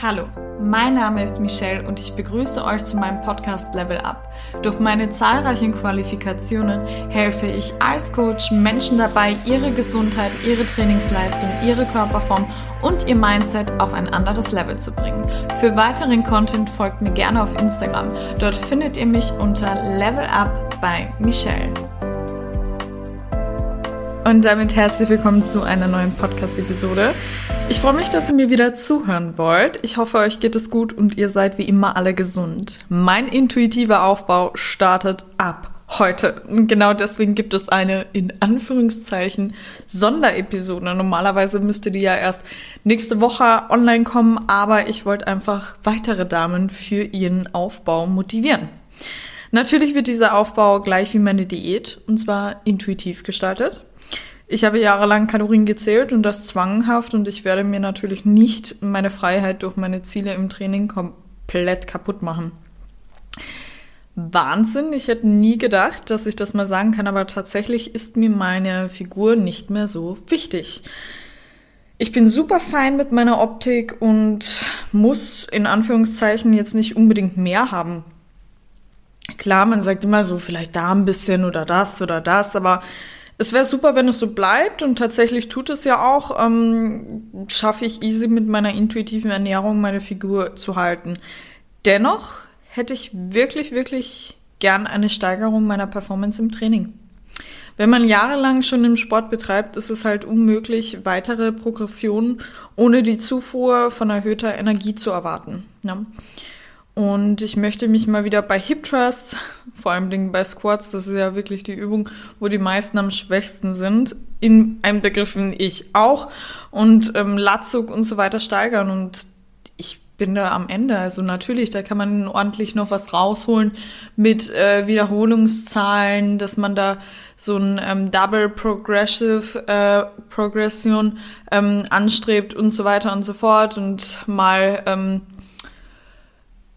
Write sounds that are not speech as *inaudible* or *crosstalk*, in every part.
Hallo, mein Name ist Michelle und ich begrüße euch zu meinem Podcast Level Up. Durch meine zahlreichen Qualifikationen helfe ich als Coach Menschen dabei, ihre Gesundheit, ihre Trainingsleistung, ihre Körperform und ihr Mindset auf ein anderes Level zu bringen. Für weiteren Content folgt mir gerne auf Instagram. Dort findet ihr mich unter Level Up bei Michelle. Und damit herzlich willkommen zu einer neuen Podcast-Episode. Ich freue mich, dass ihr mir wieder zuhören wollt. Ich hoffe, euch geht es gut und ihr seid wie immer alle gesund. Mein intuitiver Aufbau startet ab heute. Und genau deswegen gibt es eine in Anführungszeichen Sonderepisode. Normalerweise müsste die ja erst nächste Woche online kommen, aber ich wollte einfach weitere Damen für ihren Aufbau motivieren. Natürlich wird dieser Aufbau gleich wie meine Diät und zwar intuitiv gestaltet. Ich habe jahrelang Kalorien gezählt und das zwanghaft und ich werde mir natürlich nicht meine Freiheit durch meine Ziele im Training komplett kaputt machen. Wahnsinn, ich hätte nie gedacht, dass ich das mal sagen kann, aber tatsächlich ist mir meine Figur nicht mehr so wichtig. Ich bin super fein mit meiner Optik und muss in Anführungszeichen jetzt nicht unbedingt mehr haben. Klar, man sagt immer so, vielleicht da ein bisschen oder das oder das, aber es wäre super, wenn es so bleibt und tatsächlich tut es ja auch. Ähm, schaffe ich easy mit meiner intuitiven Ernährung meine Figur zu halten. Dennoch hätte ich wirklich, wirklich gern eine Steigerung meiner Performance im Training. Wenn man jahrelang schon im Sport betreibt, ist es halt unmöglich, weitere Progressionen ohne die Zufuhr von erhöhter Energie zu erwarten. Ja. Und ich möchte mich mal wieder bei Hip Thrusts, *laughs* vor allem bei Squats, das ist ja wirklich die Übung, wo die meisten am schwächsten sind, in einbegriffen ich auch, und ähm, Latzug und so weiter steigern. Und ich bin da am Ende. Also natürlich, da kann man ordentlich noch was rausholen mit äh, Wiederholungszahlen, dass man da so ein ähm, Double Progressive äh, Progression ähm, anstrebt und so weiter und so fort und mal ähm,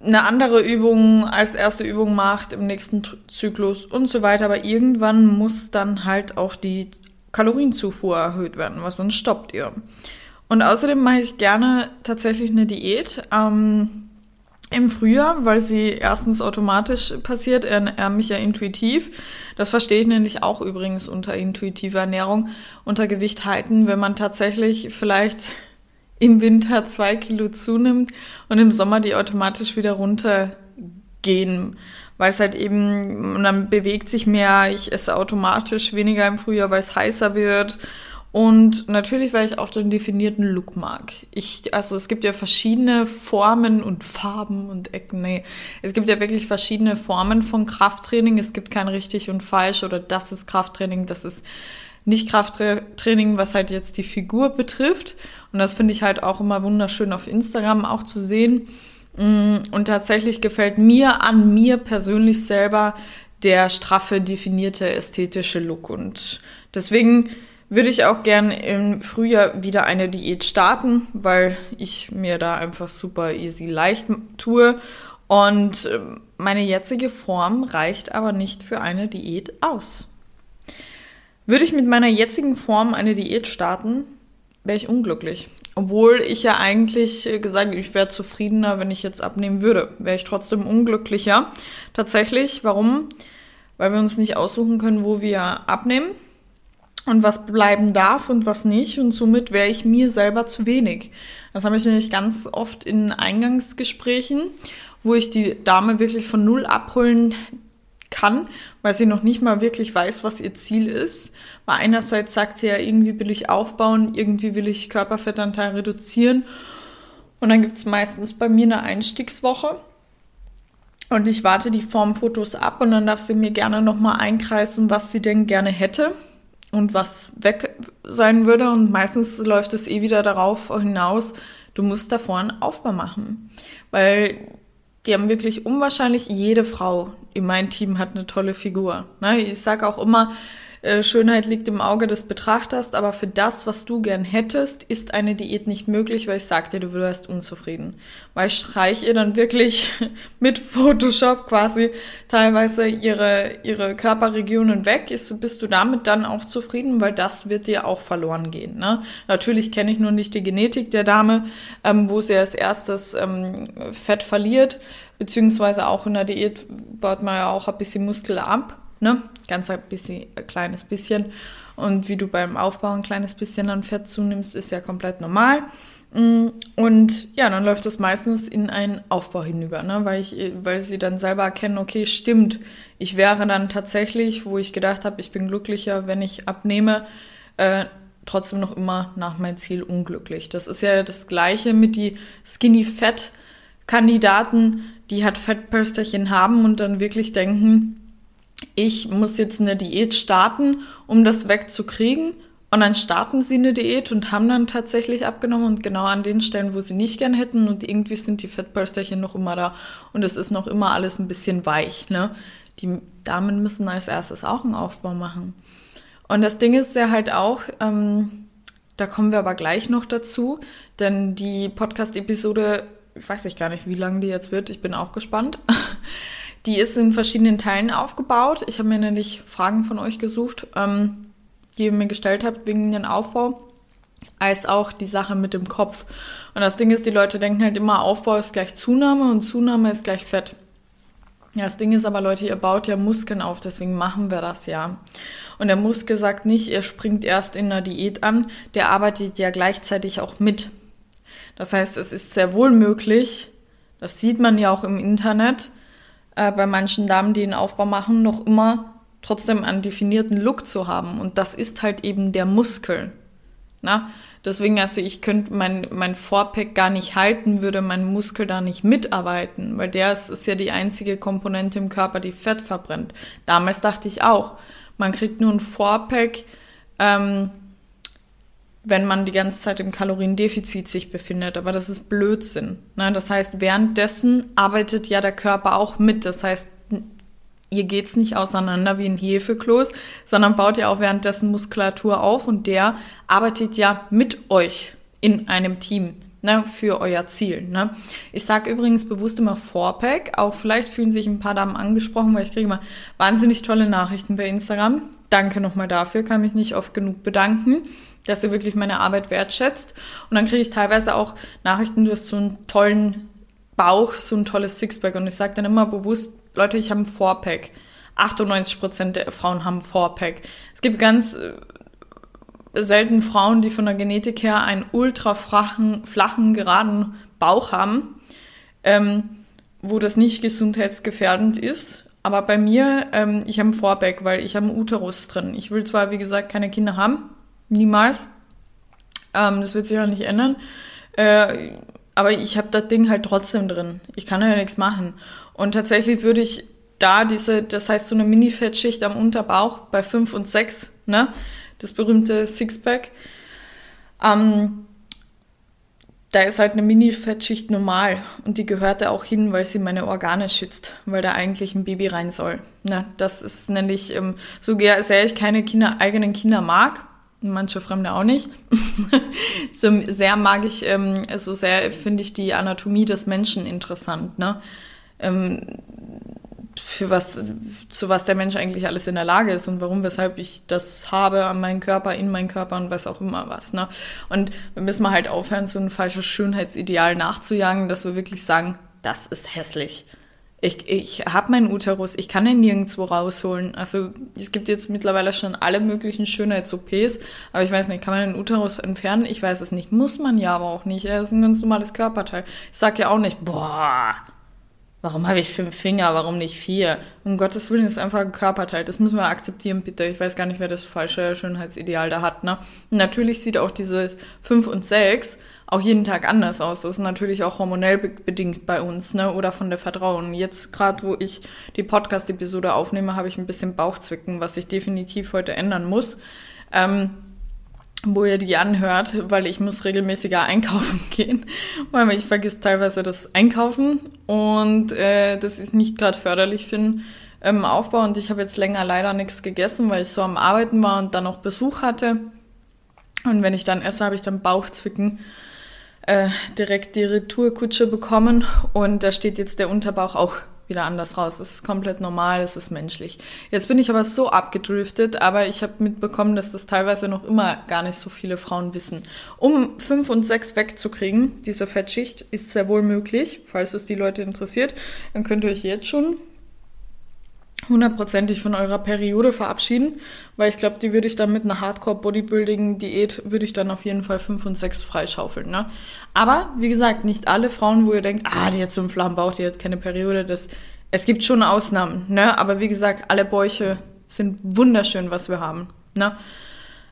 eine andere Übung als erste Übung macht im nächsten Zyklus und so weiter. Aber irgendwann muss dann halt auch die Kalorienzufuhr erhöht werden, was sonst stoppt ihr. Und außerdem mache ich gerne tatsächlich eine Diät ähm, im Frühjahr, weil sie erstens automatisch passiert, er, mich ja intuitiv. Das verstehe ich nämlich auch übrigens unter intuitiver Ernährung, unter Gewicht halten, wenn man tatsächlich vielleicht im Winter zwei Kilo zunimmt und im Sommer die automatisch wieder runtergehen, weil es halt eben, dann bewegt sich mehr, ich esse automatisch weniger im Frühjahr, weil es heißer wird. Und natürlich, weil ich auch den definierten Look mag. Ich, also es gibt ja verschiedene Formen und Farben und Ecken. Nee, es gibt ja wirklich verschiedene Formen von Krafttraining. Es gibt kein richtig und falsch oder das ist Krafttraining, das ist nicht Krafttraining, was halt jetzt die Figur betrifft. Und das finde ich halt auch immer wunderschön auf Instagram auch zu sehen. Mm, und tatsächlich gefällt mir an mir persönlich selber der straffe, definierte ästhetische Look. Und deswegen würde ich auch gern im Frühjahr wieder eine Diät starten, weil ich mir da einfach super easy leicht tue. Und ähm, meine jetzige Form reicht aber nicht für eine Diät aus. Würde ich mit meiner jetzigen Form eine Diät starten, wäre ich unglücklich. Obwohl ich ja eigentlich äh, gesagt, ich wäre zufriedener, wenn ich jetzt abnehmen würde. Wäre ich trotzdem unglücklicher. Tatsächlich, warum? Weil wir uns nicht aussuchen können, wo wir abnehmen und was bleiben darf und was nicht. Und somit wäre ich mir selber zu wenig. Das habe ich nämlich ganz oft in Eingangsgesprächen, wo ich die Dame wirklich von null abholen kann, weil sie noch nicht mal wirklich weiß, was ihr Ziel ist. Weil einerseits sagt sie ja, irgendwie will ich aufbauen, irgendwie will ich Körperfettanteil reduzieren. Und dann gibt es meistens bei mir eine Einstiegswoche. Und ich warte die Formfotos ab und dann darf sie mir gerne nochmal einkreisen, was sie denn gerne hätte und was weg sein würde. Und meistens läuft es eh wieder darauf hinaus, du musst davor einen Aufbau machen. Weil die haben wirklich unwahrscheinlich jede Frau in meinem Team hat eine tolle Figur. Ne? Ich sage auch immer, äh, Schönheit liegt im Auge des Betrachters, aber für das, was du gern hättest, ist eine Diät nicht möglich, weil ich sagte, du wirst unzufrieden. Weil ich streich ihr dann wirklich *laughs* mit Photoshop quasi teilweise ihre, ihre Körperregionen weg. Ist, bist du damit dann auch zufrieden, weil das wird dir auch verloren gehen. Ne? Natürlich kenne ich nur nicht die Genetik der Dame, ähm, wo sie als erstes ähm, Fett verliert, beziehungsweise auch in der Diät baut man ja auch ein bisschen Muskel ab ne? Ganz ein bisschen, ein kleines bisschen. Und wie du beim Aufbau ein kleines bisschen an Fett zunimmst, ist ja komplett normal. Mm, und ja, dann läuft das meistens in einen Aufbau hinüber, ne? weil, ich, weil sie dann selber erkennen, okay, stimmt, ich wäre dann tatsächlich, wo ich gedacht habe, ich bin glücklicher, wenn ich abnehme, äh, trotzdem noch immer nach meinem Ziel unglücklich. Das ist ja das Gleiche mit die Skinny Fat Kandidaten, die halt Fettpölsterchen haben und dann wirklich denken, ich muss jetzt eine Diät starten, um das wegzukriegen. Und dann starten sie eine Diät und haben dann tatsächlich abgenommen und genau an den Stellen, wo sie nicht gern hätten und irgendwie sind die Fettpölsterchen noch immer da und es ist noch immer alles ein bisschen weich. Ne? Die Damen müssen als erstes auch einen Aufbau machen. Und das Ding ist ja halt auch, ähm, da kommen wir aber gleich noch dazu, denn die Podcast-Episode, weiß ich gar nicht, wie lang die jetzt wird, ich bin auch gespannt. *laughs* Die ist in verschiedenen Teilen aufgebaut. Ich habe mir nämlich Fragen von euch gesucht, ähm, die ihr mir gestellt habt wegen dem Aufbau, als auch die Sache mit dem Kopf. Und das Ding ist, die Leute denken halt immer, Aufbau ist gleich Zunahme und Zunahme ist gleich Fett. Das Ding ist aber, Leute, ihr baut ja Muskeln auf, deswegen machen wir das ja. Und der Muskel sagt nicht, er springt erst in der Diät an, der arbeitet ja gleichzeitig auch mit. Das heißt, es ist sehr wohl möglich, das sieht man ja auch im Internet, äh, bei manchen Damen, die einen Aufbau machen, noch immer trotzdem einen definierten Look zu haben. Und das ist halt eben der Muskel. Na? Deswegen, also ich könnte mein, mein Vorpack gar nicht halten, würde mein Muskel da nicht mitarbeiten, weil der ist, ist ja die einzige Komponente im Körper, die Fett verbrennt. Damals dachte ich auch, man kriegt nur ein Vorpack, ähm, wenn man die ganze Zeit im Kaloriendefizit sich befindet. Aber das ist Blödsinn. Ne? Das heißt, währenddessen arbeitet ja der Körper auch mit. Das heißt, ihr geht's nicht auseinander wie ein Hefekloß, sondern baut ja auch währenddessen Muskulatur auf und der arbeitet ja mit euch in einem Team. Ne, für euer Ziel. Ne? Ich sage übrigens bewusst immer Vorpack. Auch vielleicht fühlen sich ein paar Damen angesprochen, weil ich kriege immer wahnsinnig tolle Nachrichten bei Instagram. Danke nochmal dafür, kann mich nicht oft genug bedanken dass ihr wirklich meine Arbeit wertschätzt. Und dann kriege ich teilweise auch Nachrichten, du hast so einen tollen Bauch, so ein tolles Sixpack. Und ich sage dann immer bewusst, Leute, ich habe einen Fourpack. 98% der Frauen haben Fourpack. Es gibt ganz äh, selten Frauen, die von der Genetik her einen ultra flachen, flachen geraden Bauch haben, ähm, wo das nicht gesundheitsgefährdend ist. Aber bei mir, ähm, ich habe einen Fourpack, weil ich habe einen Uterus drin. Ich will zwar, wie gesagt, keine Kinder haben, Niemals. Ähm, das wird sich auch nicht ändern. Äh, aber ich habe das Ding halt trotzdem drin. Ich kann ja nichts machen. Und tatsächlich würde ich da diese, das heißt so eine Mini-Fettschicht am Unterbauch bei 5 und 6, ne? Das berühmte Sixpack. Ähm, da ist halt eine Mini-Fettschicht normal und die gehört da auch hin, weil sie meine Organe schützt, weil da eigentlich ein Baby rein soll. Ne? Das ist nämlich, ähm, so sehr ich keine Kinder, eigenen Kinder mag, manche Fremde auch nicht. *laughs* so sehr mag ich, ähm, so sehr finde ich die Anatomie des Menschen interessant, ne? Ähm, für was, zu was der Mensch eigentlich alles in der Lage ist und warum, weshalb ich das habe an meinem Körper, in meinem Körper und was auch immer was, ne? Und wir müssen mal halt aufhören, so ein falsches Schönheitsideal nachzujagen, dass wir wirklich sagen, das ist hässlich ich, ich habe meinen Uterus, ich kann ihn nirgendwo rausholen. Also es gibt jetzt mittlerweile schon alle möglichen Schönheits-OPs, aber ich weiß nicht, kann man den Uterus entfernen? Ich weiß es nicht. Muss man ja aber auch nicht. Er ist ein ganz normales Körperteil. Ich sag ja auch nicht, boah, warum habe ich fünf Finger, warum nicht vier? Um Gottes Willen ist einfach ein Körperteil. Das müssen wir akzeptieren, bitte. Ich weiß gar nicht, wer das falsche Schönheitsideal da hat. Ne? Natürlich sieht auch diese fünf und sechs auch jeden Tag anders aus. Das ist natürlich auch hormonell be bedingt bei uns, ne? Oder von der Vertrauen. Jetzt gerade, wo ich die Podcast-Episode aufnehme, habe ich ein bisschen Bauchzwicken, was sich definitiv heute ändern muss. Ähm, wo ihr die anhört, weil ich muss regelmäßiger einkaufen *laughs* gehen, weil ich vergisst teilweise das Einkaufen und äh, das ist nicht gerade förderlich finde ähm, Aufbau und ich habe jetzt länger leider nichts gegessen, weil ich so am Arbeiten war und dann noch Besuch hatte. Und wenn ich dann esse, habe ich dann Bauchzwicken äh, direkt die Retourkutsche bekommen und da steht jetzt der Unterbauch auch wieder anders raus. Es ist komplett normal, es ist menschlich. Jetzt bin ich aber so abgedriftet, aber ich habe mitbekommen, dass das teilweise noch immer gar nicht so viele Frauen wissen. Um fünf und sechs wegzukriegen, diese Fettschicht, ist sehr wohl möglich, falls es die Leute interessiert. Dann könnt ihr euch jetzt schon hundertprozentig von eurer Periode verabschieden, weil ich glaube, die würde ich dann mit einer Hardcore-Bodybuilding-Diät, würde ich dann auf jeden Fall fünf und sechs freischaufeln. Ne? Aber wie gesagt, nicht alle Frauen, wo ihr denkt, ah, die hat so einen flachen Bauch, die hat keine Periode, das, es gibt schon Ausnahmen, ne? aber wie gesagt, alle Bäuche sind wunderschön, was wir haben. Ne?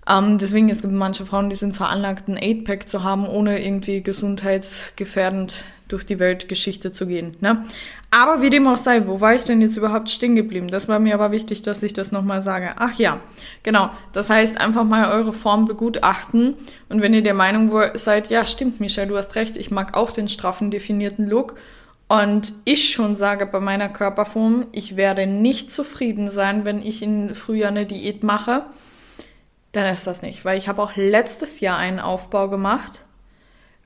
Ähm, deswegen, es gibt manche Frauen, die sind veranlagt, einen 8-Pack zu haben, ohne irgendwie gesundheitsgefährdend durch die Weltgeschichte zu gehen. Ne? Aber wie dem auch sei, wo war ich denn jetzt überhaupt stehen geblieben? Das war mir aber wichtig, dass ich das nochmal sage. Ach ja, genau. Das heißt, einfach mal eure Form begutachten. Und wenn ihr der Meinung seid, ja, stimmt, Michelle, du hast recht, ich mag auch den straffen, definierten Look. Und ich schon sage bei meiner Körperform, ich werde nicht zufrieden sein, wenn ich in Frühjahr eine Diät mache. Dann ist das nicht. Weil ich habe auch letztes Jahr einen Aufbau gemacht.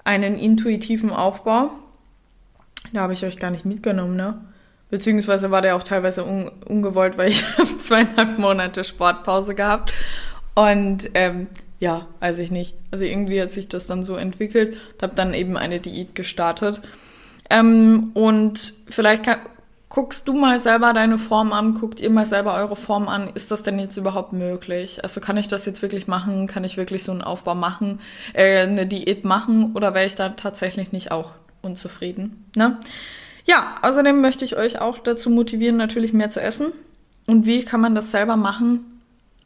Einen intuitiven Aufbau da habe ich euch gar nicht mitgenommen, ne? Beziehungsweise war der auch teilweise un ungewollt, weil *laughs* ich habe zweieinhalb Monate Sportpause gehabt. Und ähm, ja, weiß ich nicht. Also irgendwie hat sich das dann so entwickelt. Ich habe dann eben eine Diät gestartet. Ähm, und vielleicht kann, guckst du mal selber deine Form an, guckt ihr mal selber eure Form an. Ist das denn jetzt überhaupt möglich? Also kann ich das jetzt wirklich machen? Kann ich wirklich so einen Aufbau machen, äh, eine Diät machen? Oder wäre ich da tatsächlich nicht auch unzufrieden. Ne? Ja, außerdem möchte ich euch auch dazu motivieren, natürlich mehr zu essen. Und wie kann man das selber machen,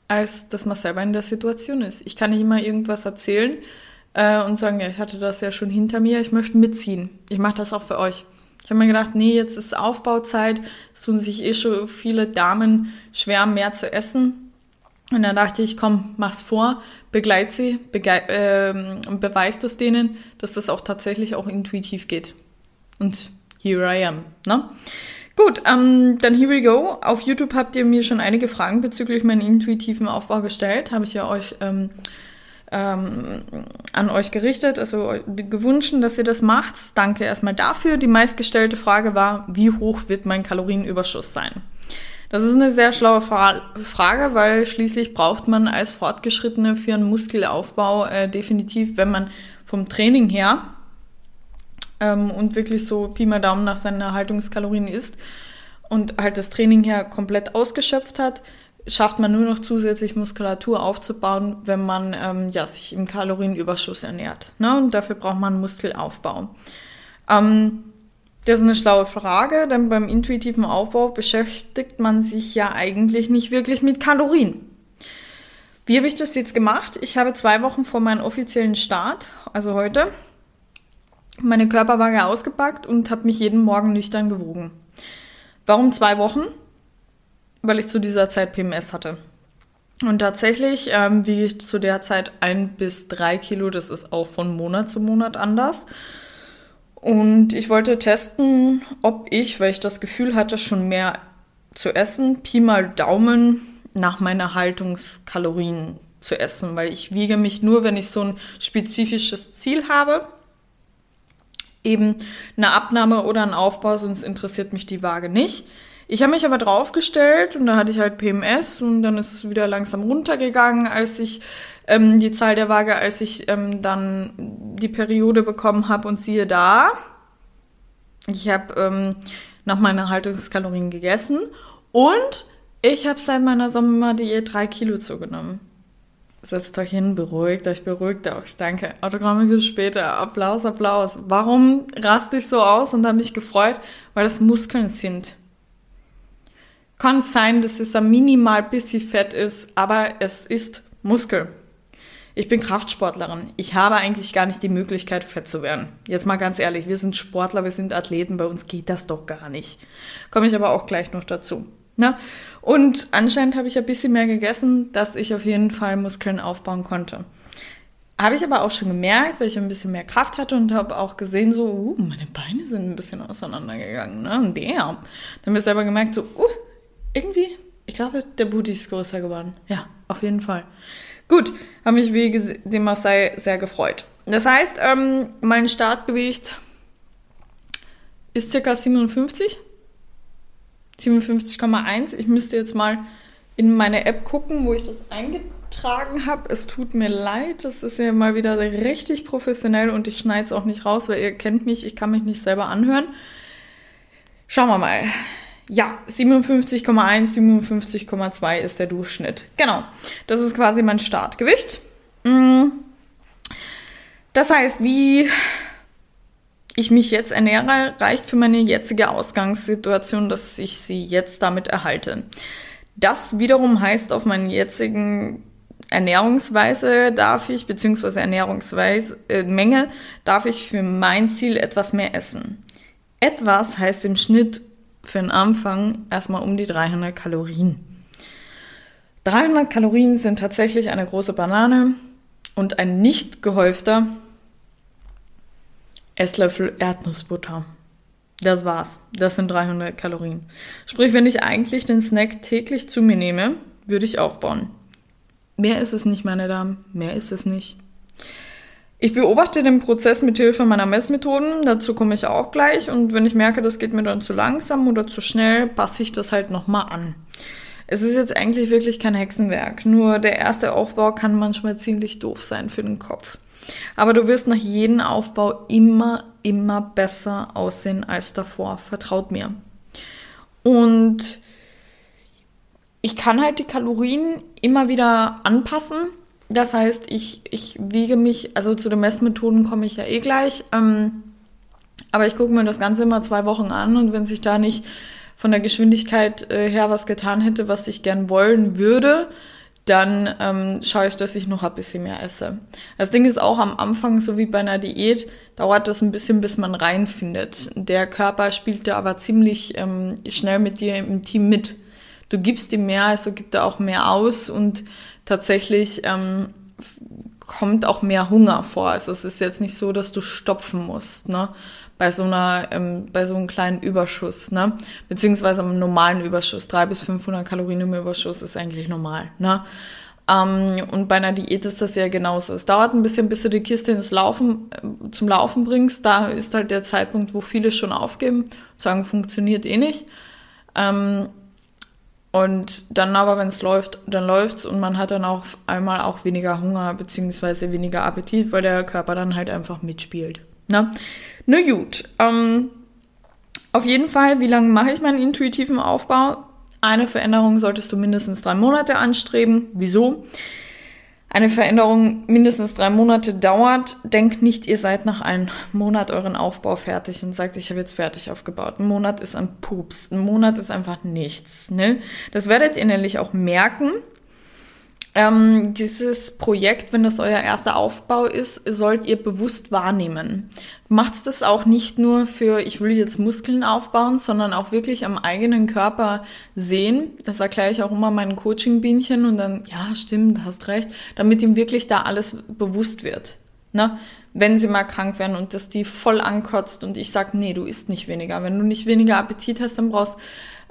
als dass man selber in der Situation ist? Ich kann nicht immer irgendwas erzählen äh, und sagen, ja, ich hatte das ja schon hinter mir, ich möchte mitziehen. Ich mache das auch für euch. Ich habe mir gedacht, nee, jetzt ist Aufbauzeit, es tun sich eh schon viele Damen schwer, mehr zu essen. Und dann dachte ich, komm, mach's vor, begleit sie, begei äh, beweist es denen, dass das auch tatsächlich auch intuitiv geht. Und here I am. Ne? Gut, ähm, dann here we go. Auf YouTube habt ihr mir schon einige Fragen bezüglich meinen intuitiven Aufbau gestellt. Habe ich ja euch ähm, ähm, an euch gerichtet, also gewünscht, dass ihr das macht. Danke erstmal dafür. Die meistgestellte Frage war, wie hoch wird mein Kalorienüberschuss sein? Das ist eine sehr schlaue Fra Frage, weil schließlich braucht man als Fortgeschrittene für einen Muskelaufbau äh, definitiv, wenn man vom Training her ähm, und wirklich so Pi mal Daumen nach seinen Erhaltungskalorien isst und halt das Training her komplett ausgeschöpft hat, schafft man nur noch zusätzlich Muskulatur aufzubauen, wenn man ähm, ja, sich im Kalorienüberschuss ernährt. Ne? Und dafür braucht man Muskelaufbau. Ähm, das ist eine schlaue Frage, denn beim intuitiven Aufbau beschäftigt man sich ja eigentlich nicht wirklich mit Kalorien. Wie habe ich das jetzt gemacht? Ich habe zwei Wochen vor meinem offiziellen Start, also heute, meine Körperwaage ausgepackt und habe mich jeden Morgen nüchtern gewogen. Warum zwei Wochen? Weil ich zu dieser Zeit PMS hatte. Und tatsächlich ähm, wiege ich zu der Zeit ein bis drei Kilo. Das ist auch von Monat zu Monat anders. Und ich wollte testen, ob ich, weil ich das Gefühl hatte, schon mehr zu essen, Pi mal Daumen nach meiner Haltungskalorien zu essen, weil ich wiege mich nur, wenn ich so ein spezifisches Ziel habe. Eben eine Abnahme oder ein Aufbau, sonst interessiert mich die Waage nicht. Ich habe mich aber draufgestellt und da hatte ich halt PMS und dann ist es wieder langsam runtergegangen, als ich ähm, die Zahl der Waage, als ich ähm, dann die Periode bekommen habe und siehe da, ich habe ähm, nach meiner Haltungskalorien gegessen und ich habe seit meiner Sommerdiät drei Kilo zugenommen. Setzt euch hin, beruhigt euch, beruhigt euch. Danke. Autogramme später. Applaus, Applaus. Warum raste ich so aus und habe mich gefreut? Weil das Muskeln sind. Kann sein, dass es ein minimal bisschen Fett ist, aber es ist Muskel. Ich bin Kraftsportlerin. Ich habe eigentlich gar nicht die Möglichkeit, fett zu werden. Jetzt mal ganz ehrlich, wir sind Sportler, wir sind Athleten, bei uns geht das doch gar nicht. Komme ich aber auch gleich noch dazu. Na? Ne? Und anscheinend habe ich ein bisschen mehr gegessen, dass ich auf jeden Fall Muskeln aufbauen konnte. Habe ich aber auch schon gemerkt, weil ich ein bisschen mehr Kraft hatte und habe auch gesehen, so, uh, meine Beine sind ein bisschen auseinandergegangen. Ne? Der. Dann habe ich selber gemerkt, so, uh, irgendwie, ich glaube, der Booty ist größer geworden. Ja, auf jeden Fall. Gut, habe mich wie dem Marseille sehr gefreut. Das heißt, ähm, mein Startgewicht ist circa 57. 57,1. Ich müsste jetzt mal in meine App gucken, wo ich das eingetragen habe. Es tut mir leid, das ist ja mal wieder richtig professionell und ich schneide es auch nicht raus, weil ihr kennt mich, ich kann mich nicht selber anhören. Schauen wir mal. Ja, 57,1, 57,2 ist der Durchschnitt. Genau. Das ist quasi mein Startgewicht. Mm. Das heißt, wie ich mich jetzt ernähre, reicht für meine jetzige Ausgangssituation, dass ich sie jetzt damit erhalte. Das wiederum heißt, auf meinen jetzigen Ernährungsweise darf ich, beziehungsweise Ernährungsweise, äh, Menge, darf ich für mein Ziel etwas mehr essen. Etwas heißt im Schnitt für den Anfang erstmal um die 300 Kalorien. 300 Kalorien sind tatsächlich eine große Banane und ein nicht gehäufter Esslöffel Erdnussbutter. Das war's. Das sind 300 Kalorien. Sprich, wenn ich eigentlich den Snack täglich zu mir nehme, würde ich aufbauen. Mehr ist es nicht, meine Damen. Mehr ist es nicht. Ich beobachte den Prozess mit Hilfe meiner Messmethoden. Dazu komme ich auch gleich. Und wenn ich merke, das geht mir dann zu langsam oder zu schnell, passe ich das halt nochmal an. Es ist jetzt eigentlich wirklich kein Hexenwerk. Nur der erste Aufbau kann manchmal ziemlich doof sein für den Kopf. Aber du wirst nach jedem Aufbau immer, immer besser aussehen als davor. Vertraut mir. Und ich kann halt die Kalorien immer wieder anpassen. Das heißt, ich, ich wiege mich, also zu den Messmethoden komme ich ja eh gleich. Ähm, aber ich gucke mir das Ganze immer zwei Wochen an und wenn sich da nicht von der Geschwindigkeit äh, her was getan hätte, was ich gern wollen würde, dann ähm, schaue ich, dass ich noch ein bisschen mehr esse. Das Ding ist auch am Anfang, so wie bei einer Diät, dauert das ein bisschen, bis man reinfindet. Der Körper spielt da aber ziemlich ähm, schnell mit dir im Team mit. Du gibst ihm mehr, also gibt er auch mehr aus und tatsächlich ähm, kommt auch mehr Hunger vor. Also es ist jetzt nicht so, dass du stopfen musst, ne? bei so einer, ähm, bei so einem kleinen Überschuss, ne? Beziehungsweise einem normalen Überschuss. 300 bis 500 Kalorien im Überschuss ist eigentlich normal, ne? Ähm, und bei einer Diät ist das ja genauso. Es dauert ein bisschen, bis du die Kiste ins Laufen, äh, zum Laufen bringst. Da ist halt der Zeitpunkt, wo viele schon aufgeben, sagen, funktioniert eh nicht. Ähm, und dann aber, wenn es läuft, dann läuft's und man hat dann auch einmal auch weniger Hunger beziehungsweise weniger Appetit, weil der Körper dann halt einfach mitspielt. Ne? Na gut. Ähm, auf jeden Fall, wie lange mache ich meinen intuitiven Aufbau? Eine Veränderung solltest du mindestens drei Monate anstreben. Wieso? Eine Veränderung mindestens drei Monate dauert. Denkt nicht, ihr seid nach einem Monat euren Aufbau fertig und sagt, ich habe jetzt fertig aufgebaut. Ein Monat ist ein Pups. Ein Monat ist einfach nichts. Ne? Das werdet ihr nämlich auch merken. Ähm, dieses Projekt, wenn das euer erster Aufbau ist, sollt ihr bewusst wahrnehmen. Macht das auch nicht nur für, ich will jetzt Muskeln aufbauen, sondern auch wirklich am eigenen Körper sehen. Das erkläre ich auch immer meinen Coaching-Bienchen und dann, ja, stimmt, hast recht, damit ihm wirklich da alles bewusst wird. Ne? Wenn sie mal krank werden und das die voll ankotzt und ich sage, nee, du isst nicht weniger. Wenn du nicht weniger Appetit hast, dann brauchst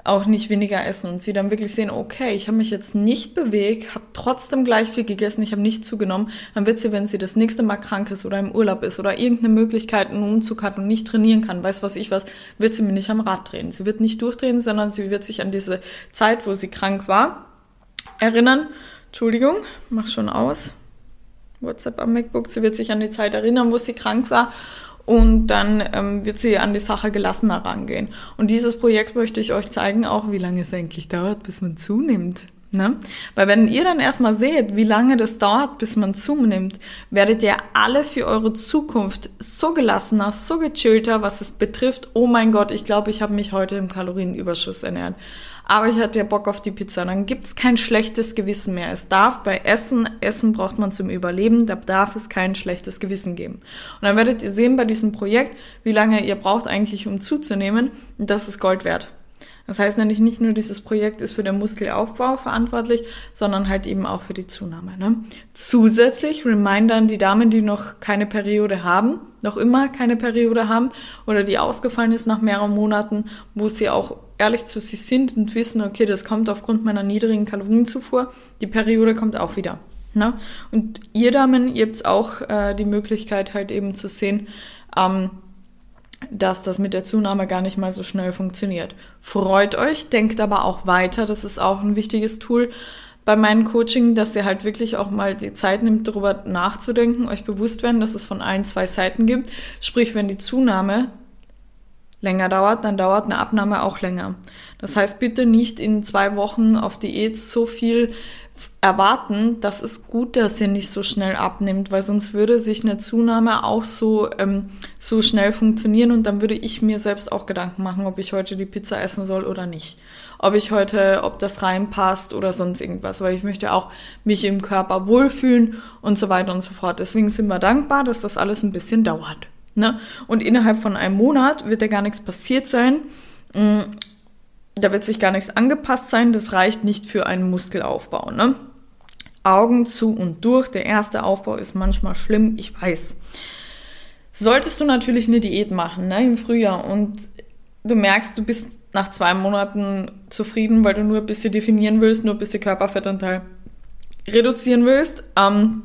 auch nicht weniger essen und sie dann wirklich sehen, okay, ich habe mich jetzt nicht bewegt, habe trotzdem gleich viel gegessen, ich habe nicht zugenommen, dann wird sie, wenn sie das nächste Mal krank ist oder im Urlaub ist oder irgendeine Möglichkeit einen Umzug hat und nicht trainieren kann, weiß was ich was, wird sie mir nicht am Rad drehen. Sie wird nicht durchdrehen, sondern sie wird sich an diese Zeit, wo sie krank war, erinnern. Entschuldigung, mach schon aus. WhatsApp am MacBook. Sie wird sich an die Zeit erinnern, wo sie krank war und dann ähm, wird sie an die Sache gelassener rangehen. Und dieses Projekt möchte ich euch zeigen, auch wie lange es eigentlich dauert, bis man zunimmt. Ne? Weil wenn ihr dann erstmal seht, wie lange das dauert, bis man zunimmt, werdet ihr alle für eure Zukunft so gelassener, so gechillter, was es betrifft. Oh mein Gott, ich glaube, ich habe mich heute im Kalorienüberschuss ernährt aber ich hatte ja Bock auf die Pizza. Dann gibt's kein schlechtes Gewissen mehr. Es darf bei Essen, Essen braucht man zum Überleben, da darf es kein schlechtes Gewissen geben. Und dann werdet ihr sehen bei diesem Projekt, wie lange ihr braucht eigentlich, um zuzunehmen. Und das ist Gold wert. Das heißt nämlich nicht nur dieses Projekt ist für den Muskelaufbau verantwortlich, sondern halt eben auch für die Zunahme. Ne? Zusätzlich Remindern die Damen, die noch keine Periode haben, noch immer keine Periode haben oder die ausgefallen ist nach mehreren Monaten, wo sie auch ehrlich zu sich sind und wissen, okay, das kommt aufgrund meiner niedrigen Kalorienzufuhr, die Periode kommt auch wieder. Ne? Und ihr Damen, ihr habt auch äh, die Möglichkeit halt eben zu sehen, ähm, dass das mit der Zunahme gar nicht mal so schnell funktioniert. Freut euch, denkt aber auch weiter, das ist auch ein wichtiges Tool bei meinem Coaching, dass ihr halt wirklich auch mal die Zeit nimmt, darüber nachzudenken, euch bewusst werden, dass es von allen zwei Seiten gibt. Sprich, wenn die Zunahme länger dauert, dann dauert eine Abnahme auch länger. Das heißt, bitte nicht in zwei Wochen auf Diät so viel erwarten, dass es gut, dass ihr nicht so schnell abnimmt, weil sonst würde sich eine Zunahme auch so, ähm, so schnell funktionieren und dann würde ich mir selbst auch Gedanken machen, ob ich heute die Pizza essen soll oder nicht. Ob ich heute, ob das reinpasst oder sonst irgendwas, weil ich möchte auch mich im Körper wohlfühlen und so weiter und so fort. Deswegen sind wir dankbar, dass das alles ein bisschen dauert. Ne? Und innerhalb von einem Monat wird ja gar nichts passiert sein. Mm, da wird sich gar nichts angepasst sein. Das reicht nicht für einen Muskelaufbau. Ne? Augen zu und durch. Der erste Aufbau ist manchmal schlimm, ich weiß. Solltest du natürlich eine Diät machen ne, im Frühjahr und du merkst, du bist nach zwei Monaten zufrieden, weil du nur ein bisschen definieren willst, nur ein bisschen Körperfettanteil reduzieren willst, ähm,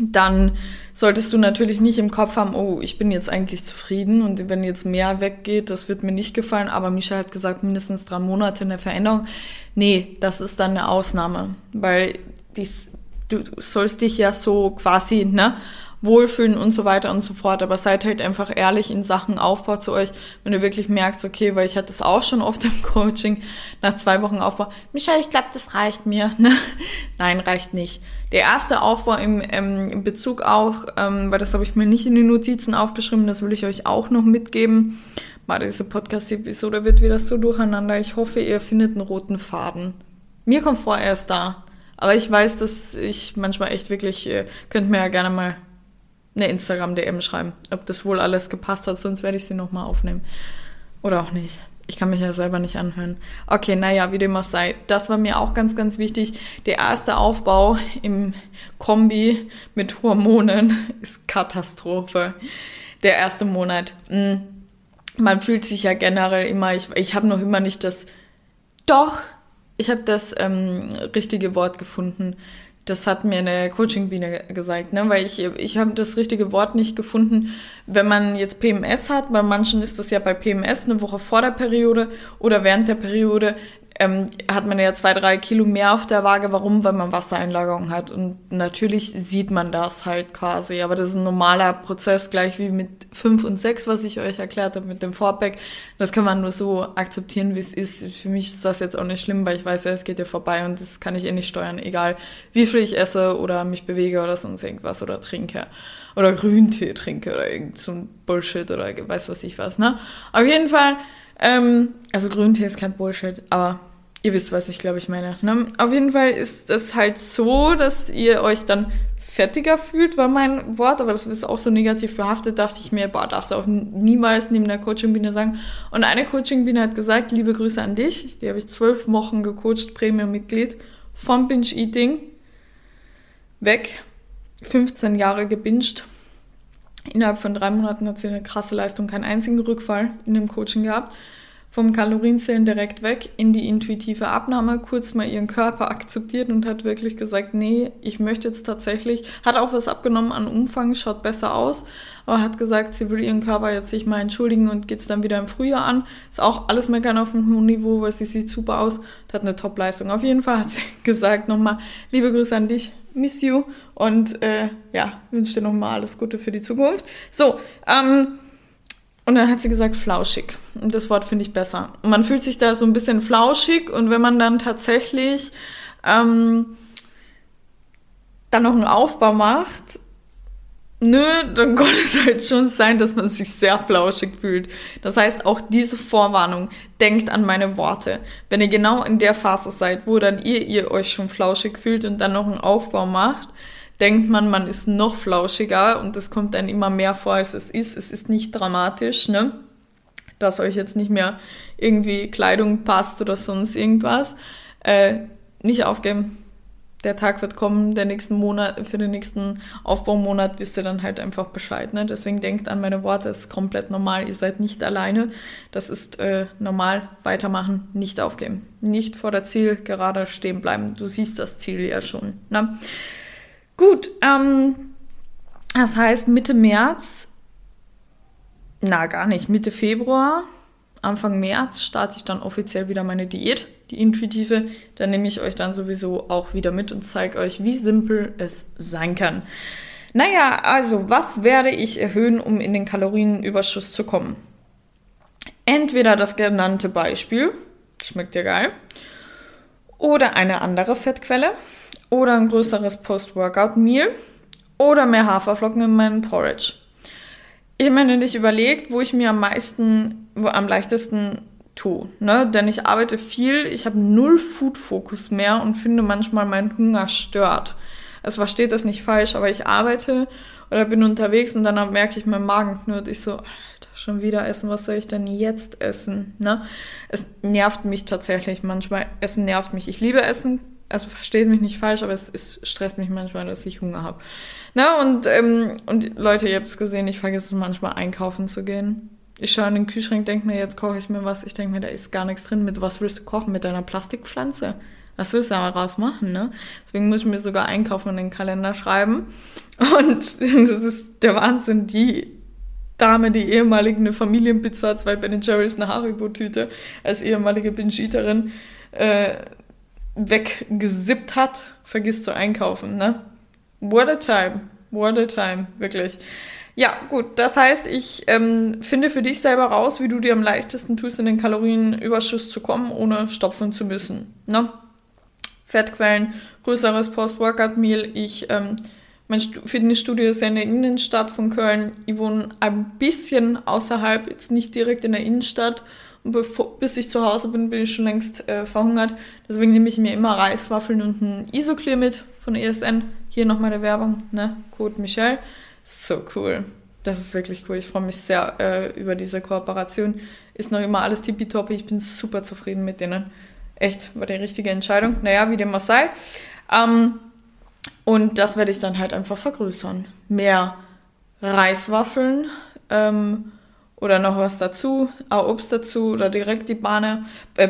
dann solltest du natürlich nicht im Kopf haben, oh, ich bin jetzt eigentlich zufrieden und wenn jetzt mehr weggeht, das wird mir nicht gefallen, aber Misha hat gesagt, mindestens drei Monate eine Veränderung. Nee, das ist dann eine Ausnahme, weil dies, du sollst dich ja so quasi, ne, wohlfühlen und so weiter und so fort. Aber seid halt einfach ehrlich in Sachen Aufbau zu euch, wenn du wirklich merkst, okay, weil ich hatte es auch schon oft im *laughs* Coaching, nach zwei Wochen Aufbau, Micha, ich glaube, das reicht mir. *laughs* Ne? Nein, reicht nicht. Der erste Aufbau im, ähm, Bezug auch, ähm, weil das habe ich mir nicht in die Notizen aufgeschrieben, das will ich euch auch noch mitgeben. Mal diese Podcast-Episode wird wieder so durcheinander. Ich hoffe, ihr findet einen roten Faden. Mir kommt vor, er ist da. Aber ich weiß, dass ich manchmal echt wirklich, äh, könnt mir ja gerne mal eine Instagram-DM schreiben, ob das wohl alles gepasst hat, sonst werde ich sie nochmal aufnehmen. Oder auch nicht. Ich kann mich ja selber nicht anhören. Okay, naja, wie dem auch sei. Das war mir auch ganz, ganz wichtig. Der erste Aufbau im Kombi mit Hormonen *laughs* ist Katastrophe. Der erste Monat. Hm. Man fühlt sich ja generell immer, ich, ich habe noch immer nicht das, doch, ich habe das ähm, richtige Wort gefunden. Das hat mir eine Coaching-Biene gesagt, ne? weil ich, ich habe das richtige Wort nicht gefunden. Wenn man jetzt PMS hat, bei manchen ist das ja bei PMS eine Woche vor der Periode oder während der Periode, ähm, hat man ja zwei, drei Kilo mehr auf der Waage. Warum? Weil man Wassereinlagerung hat. Und natürlich sieht man das halt quasi. Aber das ist ein normaler Prozess, gleich wie mit fünf und sechs, was ich euch erklärt habe mit dem Vorpack. Das kann man nur so akzeptieren, wie es ist. Für mich ist das jetzt auch nicht schlimm, weil ich weiß ja, es geht ja vorbei und das kann ich eh nicht steuern, egal wie viel ich esse oder mich bewege oder sonst irgendwas oder trinke. Oder Grüntee trinke oder irgend so ein Bullshit oder weiß was ich was, ne? Auf jeden Fall, ähm, also Grüntee ist kein Bullshit, aber Ihr wisst, was ich glaube ich meine. Ne? Auf jeden Fall ist es halt so, dass ihr euch dann fertiger fühlt, war mein Wort, aber das ist auch so negativ behaftet, dachte ich mir, boah, darfst du auch niemals neben der Coaching-Biene sagen. Und eine Coaching-Biene hat gesagt, liebe Grüße an dich, die habe ich zwölf Wochen gecoacht, Premium-Mitglied, vom Binge-Eating, weg, 15 Jahre gebinged. Innerhalb von drei Monaten hat sie eine krasse Leistung, keinen einzigen Rückfall in dem Coaching gehabt vom Kalorienzählen direkt weg in die intuitive Abnahme, kurz mal ihren Körper akzeptiert und hat wirklich gesagt, nee, ich möchte jetzt tatsächlich, hat auch was abgenommen an Umfang, schaut besser aus, aber hat gesagt, sie will ihren Körper jetzt sich mal entschuldigen und geht's dann wieder im Frühjahr an. Ist auch alles meckern auf einem hohen Niveau, weil sie sieht super aus, hat eine Top-Leistung. Auf jeden Fall hat sie *laughs* gesagt nochmal, liebe Grüße an dich, miss you und äh, ja, wünsche dir nochmal alles Gute für die Zukunft. So, ähm, und dann hat sie gesagt, flauschig. Und das Wort finde ich besser. Und man fühlt sich da so ein bisschen flauschig und wenn man dann tatsächlich ähm, dann noch einen Aufbau macht, nö, dann *laughs* kann es halt schon sein, dass man sich sehr flauschig fühlt. Das heißt, auch diese Vorwarnung, denkt an meine Worte. Wenn ihr genau in der Phase seid, wo dann ihr, ihr euch schon flauschig fühlt und dann noch einen Aufbau macht, denkt man, man ist noch flauschiger und es kommt dann immer mehr vor, als es ist. Es ist nicht dramatisch, ne? dass euch jetzt nicht mehr irgendwie Kleidung passt oder sonst irgendwas, äh, nicht aufgeben der Tag wird kommen, der nächsten Monat, für den nächsten Aufbaumonat wisst ihr dann halt einfach Bescheid. Ne? Deswegen denkt an meine Worte, es ist komplett normal, ihr seid nicht alleine. Das ist äh, normal, weitermachen, nicht aufgeben. Nicht vor der Ziel gerade stehen bleiben. Du siehst das Ziel ja schon. Ne? Gut, ähm, das heißt Mitte März, na gar nicht, Mitte Februar, Anfang März starte ich dann offiziell wieder meine Diät die intuitive, da nehme ich euch dann sowieso auch wieder mit und zeige euch, wie simpel es sein kann. Naja, also was werde ich erhöhen, um in den Kalorienüberschuss zu kommen? Entweder das genannte Beispiel, schmeckt ja geil, oder eine andere Fettquelle, oder ein größeres Post-Workout-Meal, oder mehr Haferflocken in meinem Porridge. Ich habe mir nicht überlegt, wo ich mir am meisten, wo am leichtesten tue. Ne? Denn ich arbeite viel, ich habe null Food-Fokus mehr und finde manchmal, mein Hunger stört. Es versteht das nicht falsch, aber ich arbeite oder bin unterwegs und dann merke ich, mein Magen knurrt. Ich so, Alter, schon wieder essen, was soll ich denn jetzt essen? Ne? Es nervt mich tatsächlich manchmal. Essen nervt mich. Ich liebe Essen, also versteht mich nicht falsch, aber es, es stresst mich manchmal, dass ich Hunger habe. Ne? Und, ähm, und Leute, ihr habt es gesehen, ich vergesse manchmal einkaufen zu gehen. Ich schaue in den Kühlschrank, denke mir, jetzt koche ich mir was. Ich denke mir, da ist gar nichts drin. Mit was willst du kochen? Mit deiner Plastikpflanze? Was willst du daraus machen, ne? Deswegen muss ich mir sogar einkaufen und den Kalender schreiben. *laughs* Und das ist der Wahnsinn. Die Dame, die ehemalige eine Familienpizza, zwei Ben Jerry's, eine Haribo-Tüte, als ehemalige Binge-Eaterin äh, weggesippt hat, vergisst zu einkaufen, ne? What a time. What a time, wirklich. Ja, gut. Das heißt, ich ähm, finde für dich selber raus, wie du dir am leichtesten tust, in den Kalorienüberschuss zu kommen, ohne stopfen zu müssen. Ne? Fettquellen, größeres Post-Workout-Meal. Ich, ähm, mein Fitnessstudio ist ja in der Innenstadt von Köln. Ich wohne ein bisschen außerhalb, jetzt nicht direkt in der Innenstadt. Und bevor, bis ich zu Hause bin, bin ich schon längst äh, verhungert. Deswegen nehme ich mir immer Reiswaffeln und ein Isoclear mit von ESN. Hier nochmal der Werbung, ne? Code Michelle. So cool. Das ist wirklich cool. Ich freue mich sehr äh, über diese Kooperation. Ist noch immer alles tippitoppi. Ich bin super zufrieden mit denen. Echt, war die richtige Entscheidung. Naja, wie dem auch sei. Ähm, und das werde ich dann halt einfach vergrößern. Mehr Reiswaffeln ähm, oder noch was dazu, auch Obst dazu oder direkt die Bahne, äh,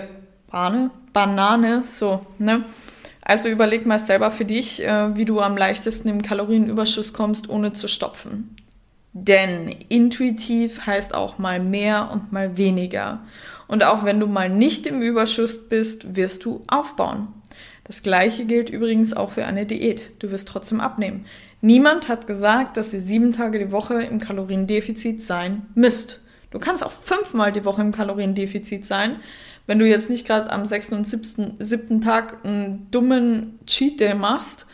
Bahne, Banane, so, ne? Also überleg mal selber für dich, äh, wie du am leichtesten im Kalorienüberschuss kommst, ohne zu stopfen. Denn intuitiv heißt auch mal mehr und mal weniger. Und auch wenn du mal nicht im Überschuss bist, wirst du aufbauen. Das gleiche gilt übrigens auch für eine Diät. Du wirst trotzdem abnehmen. Niemand hat gesagt, dass ihr sieben Tage die Woche im Kaloriendefizit sein müsst. Du kannst auch fünfmal die Woche im Kaloriendefizit sein, wenn du jetzt nicht gerade am sechsten und siebten, siebten Tag einen dummen Cheat Day machst,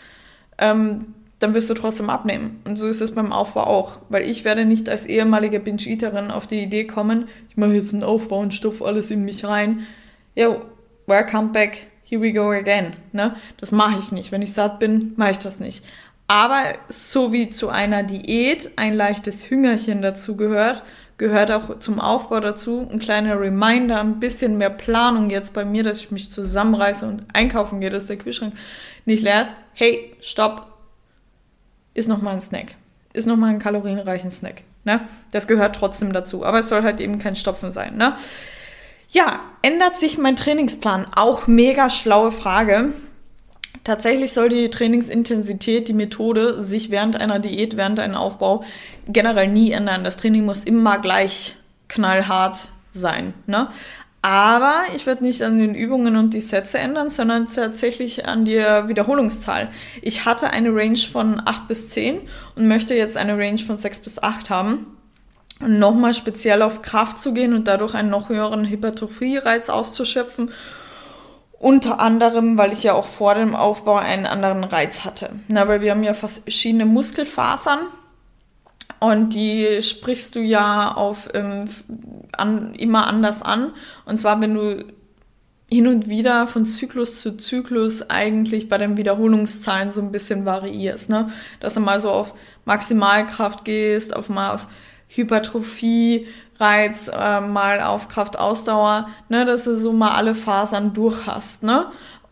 ähm, dann wirst du trotzdem abnehmen. Und so ist es beim Aufbau auch. Weil ich werde nicht als ehemalige Binge-Eaterin auf die Idee kommen, ich mache jetzt einen Aufbau und stopfe alles in mich rein. Ja, welcome back, here we go again. Ne? Das mache ich nicht. Wenn ich satt bin, mache ich das nicht. Aber so wie zu einer Diät ein leichtes Hüngerchen dazu gehört, gehört auch zum Aufbau dazu ein kleiner Reminder, ein bisschen mehr Planung jetzt bei mir, dass ich mich zusammenreiße und einkaufen gehe, dass der Kühlschrank nicht leer ist. Hey, stopp, ist nochmal ein Snack. Ist nochmal ein kalorienreichen Snack. Ne? Das gehört trotzdem dazu. Aber es soll halt eben kein Stopfen sein. Ne? Ja, ändert sich mein Trainingsplan? Auch mega schlaue Frage. Tatsächlich soll die Trainingsintensität, die Methode sich während einer Diät, während einem Aufbau generell nie ändern. Das Training muss immer gleich knallhart sein. Ne? Aber ich werde nicht an den Übungen und die Sätze ändern, sondern tatsächlich an der Wiederholungszahl. Ich hatte eine Range von 8 bis 10 und möchte jetzt eine Range von 6 bis 8 haben. Nochmal speziell auf Kraft zu gehen und dadurch einen noch höheren Hypertrophie-Reiz auszuschöpfen unter anderem, weil ich ja auch vor dem Aufbau einen anderen Reiz hatte. Na, weil wir haben ja verschiedene Muskelfasern und die sprichst du ja auf ähm, an, immer anders an. Und zwar, wenn du hin und wieder von Zyklus zu Zyklus eigentlich bei den Wiederholungszahlen so ein bisschen variierst, ne? Dass du mal so auf Maximalkraft gehst, auf mal auf Hypertrophie, Reiz, äh, mal auf Kraftausdauer, ne, dass du so mal alle Fasern durch hast, ne?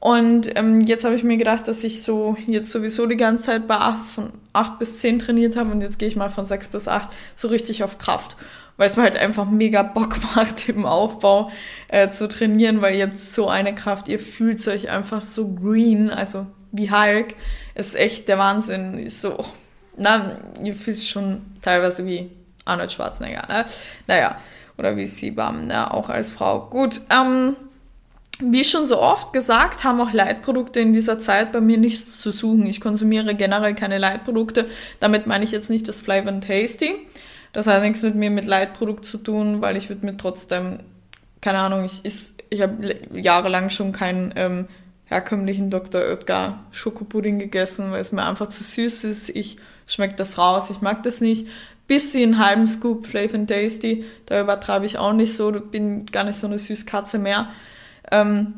Und ähm, jetzt habe ich mir gedacht, dass ich so jetzt sowieso die ganze Zeit bei 8, von 8 bis 10 trainiert habe und jetzt gehe ich mal von 6 bis 8 so richtig auf Kraft. Weil es mir halt einfach mega Bock *laughs* macht, im Aufbau äh, zu trainieren, weil ihr habt so eine Kraft, ihr fühlt euch einfach so green, also wie Hulk. ist echt der Wahnsinn. Ist so, na, ihr fühlt schon teilweise wie Arnold Schwarzenegger, ne? Naja, oder wie Sibam, ne? Auch als Frau. Gut, ähm, wie schon so oft gesagt, haben auch Leitprodukte in dieser Zeit bei mir nichts zu suchen. Ich konsumiere generell keine Leitprodukte. Damit meine ich jetzt nicht das Flavor and Tasty. Das hat nichts mit mir mit Leitprodukt zu tun, weil ich würde mir trotzdem, keine Ahnung, ich, ich, ich habe jahrelang schon keinen ähm, herkömmlichen Dr. Oetker Schokopudding gegessen, weil es mir einfach zu süß ist. Ich schmecke das raus, ich mag das nicht. Bis sie einen halben Scoop Flavor and Tasty, da übertreibe ich auch nicht so, bin gar nicht so eine Süßkatze mehr ähm,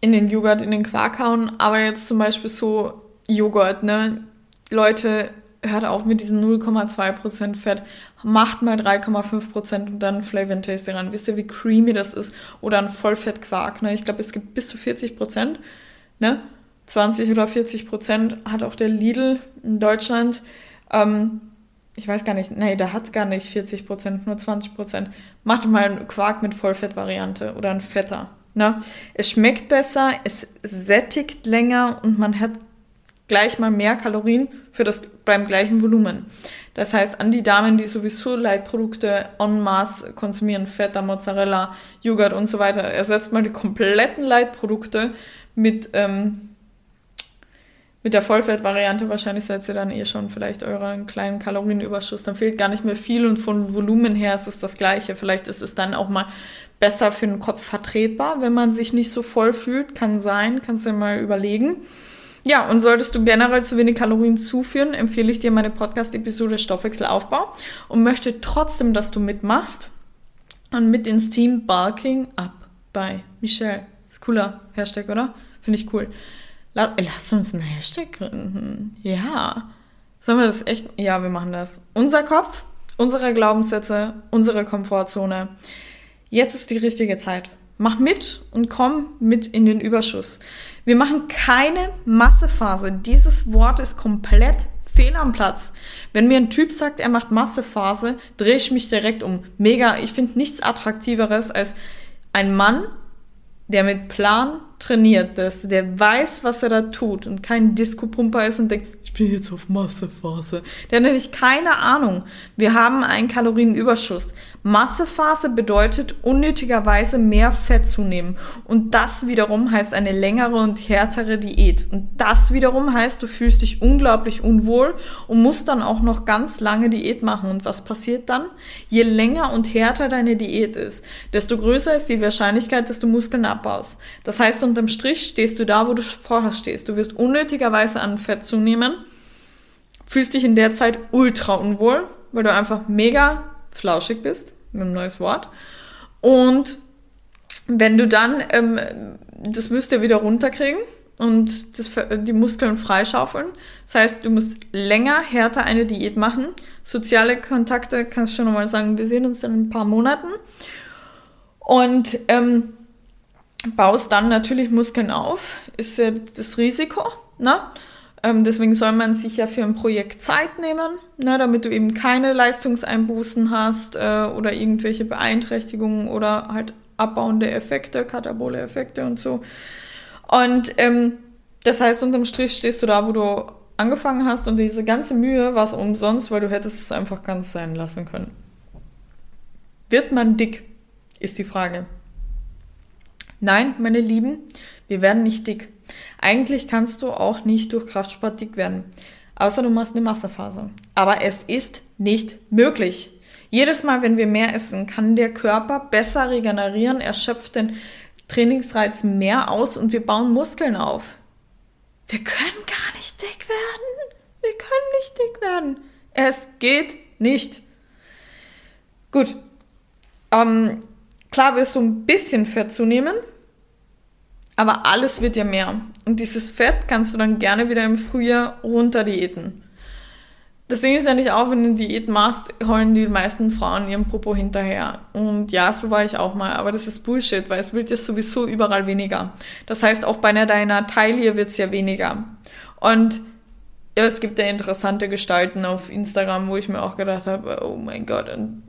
in den Joghurt, in den Quark hauen. Aber jetzt zum Beispiel so Joghurt, ne? Leute, hört auf mit diesen 0,2% Fett, macht mal 3,5% und dann Flavor and Tasty ran. Wisst ihr, wie creamy das ist? Oder ein Vollfettquark, ne? Ich glaube, es gibt bis zu 40%, ne? 20 oder 40% hat auch der Lidl in Deutschland. Ähm, ich weiß gar nicht, nee, da hat gar nicht 40 Prozent, nur 20 Prozent. Macht mal einen Quark mit Vollfettvariante oder ein Fetter. Ne? Es schmeckt besser, es sättigt länger und man hat gleich mal mehr Kalorien für das beim gleichen Volumen. Das heißt, an die Damen, die sowieso Leitprodukte en masse konsumieren, Feta, Mozzarella, Joghurt und so weiter, ersetzt mal die kompletten Leitprodukte mit ähm, mit der Vollfettvariante wahrscheinlich seid ihr dann eh schon vielleicht euren kleinen Kalorienüberschuss. Dann fehlt gar nicht mehr viel und von Volumen her ist es das gleiche. Vielleicht ist es dann auch mal besser für den Kopf vertretbar, wenn man sich nicht so voll fühlt. Kann sein, kannst du dir mal überlegen. Ja, und solltest du generell zu wenig Kalorien zuführen, empfehle ich dir meine Podcast-Episode Stoffwechselaufbau und möchte trotzdem, dass du mitmachst und mit ins Team Bulking Up bei Michelle. Ist cooler Hashtag, oder? Finde ich cool. Lass uns einen Hashtag gründen. Ja. Sollen wir das echt? Ja, wir machen das. Unser Kopf, unsere Glaubenssätze, unsere Komfortzone. Jetzt ist die richtige Zeit. Mach mit und komm mit in den Überschuss. Wir machen keine Massephase. Dieses Wort ist komplett fehl am Platz. Wenn mir ein Typ sagt, er macht Massephase, drehe ich mich direkt um. Mega, ich finde nichts attraktiveres als ein Mann, der mit Plan trainiert ist, der weiß, was er da tut und kein Disco-Pumper ist und denkt, bin jetzt auf Massephase. Der hat nämlich keine Ahnung. Wir haben einen Kalorienüberschuss. Massephase bedeutet unnötigerweise mehr Fett zu nehmen. Und das wiederum heißt eine längere und härtere Diät. Und das wiederum heißt, du fühlst dich unglaublich unwohl und musst dann auch noch ganz lange Diät machen. Und was passiert dann? Je länger und härter deine Diät ist, desto größer ist die Wahrscheinlichkeit, dass du Muskeln abbaust. Das heißt, unterm Strich stehst du da, wo du vorher stehst. Du wirst unnötigerweise an Fett zunehmen, fühlst dich in der Zeit ultra unwohl, weil du einfach mega flauschig bist, mit einem neues Wort. Und wenn du dann, ähm, das müsst ihr wieder runterkriegen und das, die Muskeln freischaufeln. Das heißt, du musst länger, härter eine Diät machen. Soziale Kontakte kannst du schon nochmal sagen, wir sehen uns in ein paar Monaten. Und ähm, baust dann natürlich Muskeln auf, ist ja das Risiko. Ne? Ähm, deswegen soll man sich ja für ein Projekt Zeit nehmen, ne, damit du eben keine Leistungseinbußen hast äh, oder irgendwelche Beeinträchtigungen oder halt abbauende Effekte, katabole Effekte und so. Und ähm, das heißt, unterm Strich stehst du da, wo du angefangen hast und diese ganze Mühe war es umsonst, weil du hättest es einfach ganz sein lassen können. Wird man dick, ist die Frage. Nein, meine Lieben, wir werden nicht dick. Eigentlich kannst du auch nicht durch Kraftsport dick werden. Außer du machst eine Massephase. Aber es ist nicht möglich. Jedes Mal, wenn wir mehr essen, kann der Körper besser regenerieren, er schöpft den Trainingsreiz mehr aus und wir bauen Muskeln auf. Wir können gar nicht dick werden. Wir können nicht dick werden. Es geht nicht. Gut. Ähm, klar wirst du ein bisschen Fett zunehmen, aber alles wird ja mehr. Und dieses Fett kannst du dann gerne wieder im Frühjahr runter diäten. das Ding ist ja nicht auch, wenn du eine Diät machst, holen die meisten Frauen ihren Popo hinterher. Und ja, so war ich auch mal. Aber das ist Bullshit, weil es wird ja sowieso überall weniger. Das heißt, auch bei einer deiner Taille wird es ja weniger. Und ja, es gibt ja interessante Gestalten auf Instagram, wo ich mir auch gedacht habe, oh mein Gott, und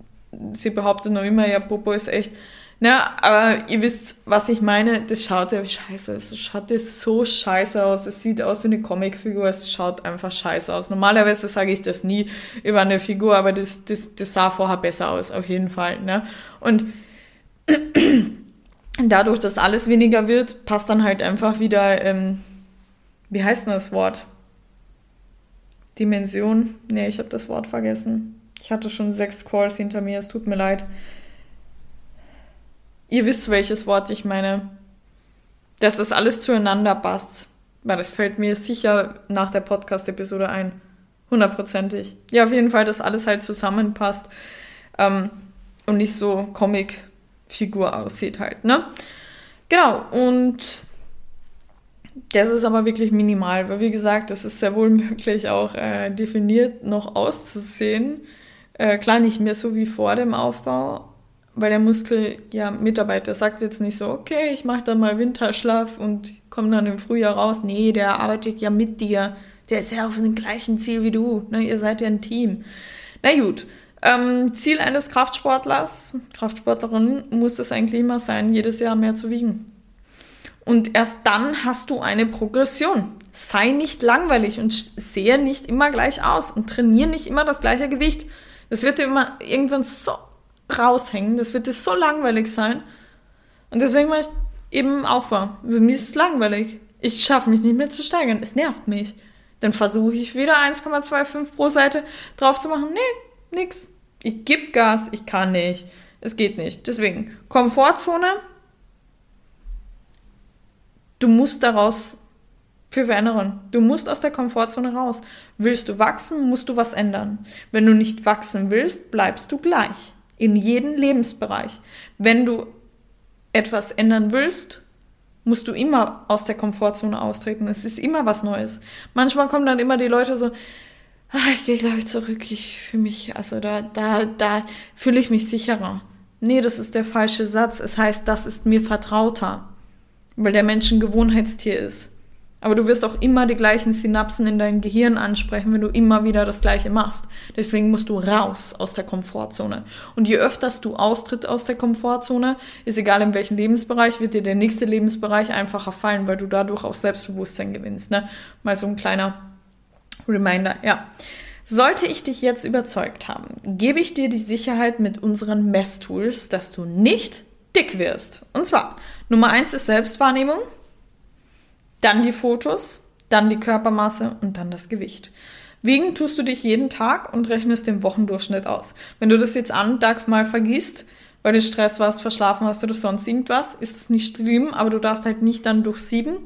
sie behauptet noch immer, ja, Popo ist echt na, aber ihr wisst, was ich meine. Das schaut ja scheiße. Es schaut ja so scheiße aus. Es sieht aus wie eine Comicfigur. Es schaut einfach scheiße aus. Normalerweise sage ich das nie über eine Figur, aber das, das, das sah vorher besser aus, auf jeden Fall. Ne? Und *clears throat* dadurch, dass alles weniger wird, passt dann halt einfach wieder, ähm, wie heißt denn das Wort? Dimension? Nee, ich habe das Wort vergessen. Ich hatte schon sechs Calls hinter mir, es tut mir leid. Ihr wisst, welches Wort ich meine. Dass das alles zueinander passt. Weil das fällt mir sicher nach der Podcast-Episode ein. Hundertprozentig. Ja, auf jeden Fall, dass alles halt zusammenpasst. Ähm, und nicht so Comic-Figur aussieht halt, ne? Genau, und das ist aber wirklich minimal, weil wie gesagt, das ist sehr wohl möglich auch äh, definiert noch auszusehen. Äh, klar, nicht mehr so wie vor dem Aufbau, weil der Muskel ja mitarbeitet. Der sagt jetzt nicht so, okay, ich mache dann mal Winterschlaf und komme dann im Frühjahr raus. Nee, der arbeitet ja mit dir. Der ist ja auf dem gleichen Ziel wie du. Ne? Ihr seid ja ein Team. Na gut. Ähm, Ziel eines Kraftsportlers, Kraftsportlerin, muss es eigentlich immer sein, jedes Jahr mehr zu wiegen. Und erst dann hast du eine Progression. Sei nicht langweilig und sehe nicht immer gleich aus und trainiere nicht immer das gleiche Gewicht. Das wird dir immer irgendwann so raushängen. Das wird dir so langweilig sein. Und deswegen mache ich eben Aufbau. Mir ist es langweilig. Ich schaffe mich nicht mehr zu steigern. Es nervt mich. Dann versuche ich wieder 1,25 pro Seite drauf zu machen. Nee, nix. Ich gebe Gas. Ich kann nicht. Es geht nicht. Deswegen, Komfortzone. Du musst daraus für verändern. Du musst aus der Komfortzone raus. Willst du wachsen, musst du was ändern. Wenn du nicht wachsen willst, bleibst du gleich. In jedem Lebensbereich. Wenn du etwas ändern willst, musst du immer aus der Komfortzone austreten. Es ist immer was Neues. Manchmal kommen dann immer die Leute so, ah, ich gehe gleich zurück, ich fühle mich, also da, da, da fühle ich mich sicherer. Nee, das ist der falsche Satz. Es heißt, das ist mir vertrauter, weil der Mensch ein Gewohnheitstier ist. Aber du wirst auch immer die gleichen Synapsen in deinem Gehirn ansprechen, wenn du immer wieder das Gleiche machst. Deswegen musst du raus aus der Komfortzone. Und je öfters du austritt aus der Komfortzone, ist egal in welchem Lebensbereich, wird dir der nächste Lebensbereich einfacher fallen, weil du dadurch auch Selbstbewusstsein gewinnst. Ne? Mal so ein kleiner Reminder, ja. Sollte ich dich jetzt überzeugt haben, gebe ich dir die Sicherheit mit unseren Messtools, dass du nicht dick wirst. Und zwar, Nummer eins ist Selbstwahrnehmung dann die Fotos, dann die Körpermasse und dann das Gewicht. Wiegen tust du dich jeden Tag und rechnest den Wochendurchschnitt aus. Wenn du das jetzt an Tag mal vergisst, weil du Stress warst, verschlafen hast oder sonst irgendwas, ist das nicht schlimm, aber du darfst halt nicht dann durch sieben,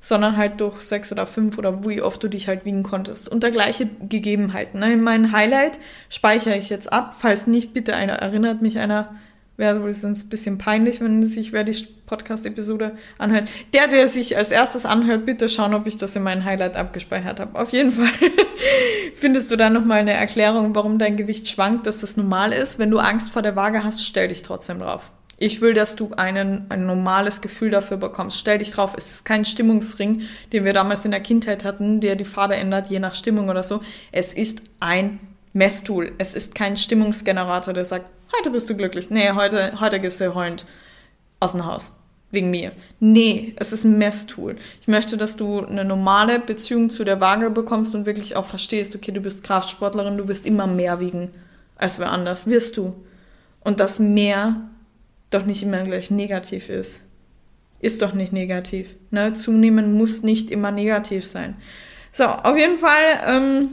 sondern halt durch sechs oder fünf oder wie oft du dich halt wiegen konntest. Unter gleiche Gegebenheiten. Ne? In meinem Highlight speichere ich jetzt ab. Falls nicht, bitte einer, erinnert mich einer, wäre wohl sonst ein bisschen peinlich, wenn sich wer die Podcast-Episode anhört. Der, der sich als erstes anhört, bitte schauen, ob ich das in meinen Highlight abgespeichert habe. Auf jeden Fall *laughs* findest du da nochmal eine Erklärung, warum dein Gewicht schwankt, dass das normal ist. Wenn du Angst vor der Waage hast, stell dich trotzdem drauf. Ich will, dass du einen, ein normales Gefühl dafür bekommst. Stell dich drauf. Es ist kein Stimmungsring, den wir damals in der Kindheit hatten, der die Farbe ändert, je nach Stimmung oder so. Es ist ein Messtool. Es ist kein Stimmungsgenerator, der sagt, heute bist du glücklich. Nee, heute, heute gehst du heulend aus dem Haus. Wegen mir. Nee, es ist ein Messtool. Ich möchte, dass du eine normale Beziehung zu der Waage bekommst und wirklich auch verstehst, okay, du bist Kraftsportlerin, du wirst immer mehr wiegen als wer anders. Wirst du. Und dass mehr doch nicht immer gleich negativ ist. Ist doch nicht negativ. Ne? Zunehmen muss nicht immer negativ sein. So, auf jeden Fall ähm,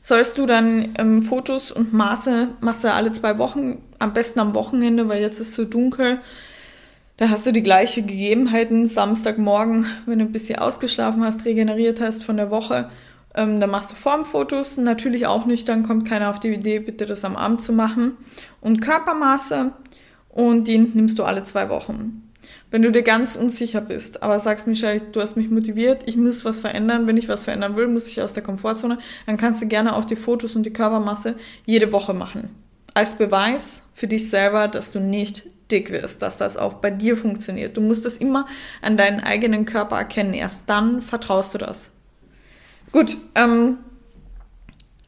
sollst du dann ähm, Fotos und Maße, machst du alle zwei Wochen, am besten am Wochenende, weil jetzt ist es so dunkel. Da hast du die gleiche Gegebenheiten. Samstagmorgen, wenn du ein bisschen ausgeschlafen hast, regeneriert hast von der Woche, ähm, dann machst du Formfotos. Natürlich auch nicht, dann kommt keiner auf die Idee, bitte das am Abend zu machen. Und Körpermaße und die nimmst du alle zwei Wochen. Wenn du dir ganz unsicher bist, aber sagst, Michelle, du hast mich motiviert, ich muss was verändern. Wenn ich was verändern will, muss ich aus der Komfortzone. Dann kannst du gerne auch die Fotos und die Körpermasse jede Woche machen. Als Beweis für dich selber, dass du nicht dick wirst, dass das auch bei dir funktioniert. Du musst das immer an deinen eigenen Körper erkennen. Erst dann vertraust du das. Gut, ähm,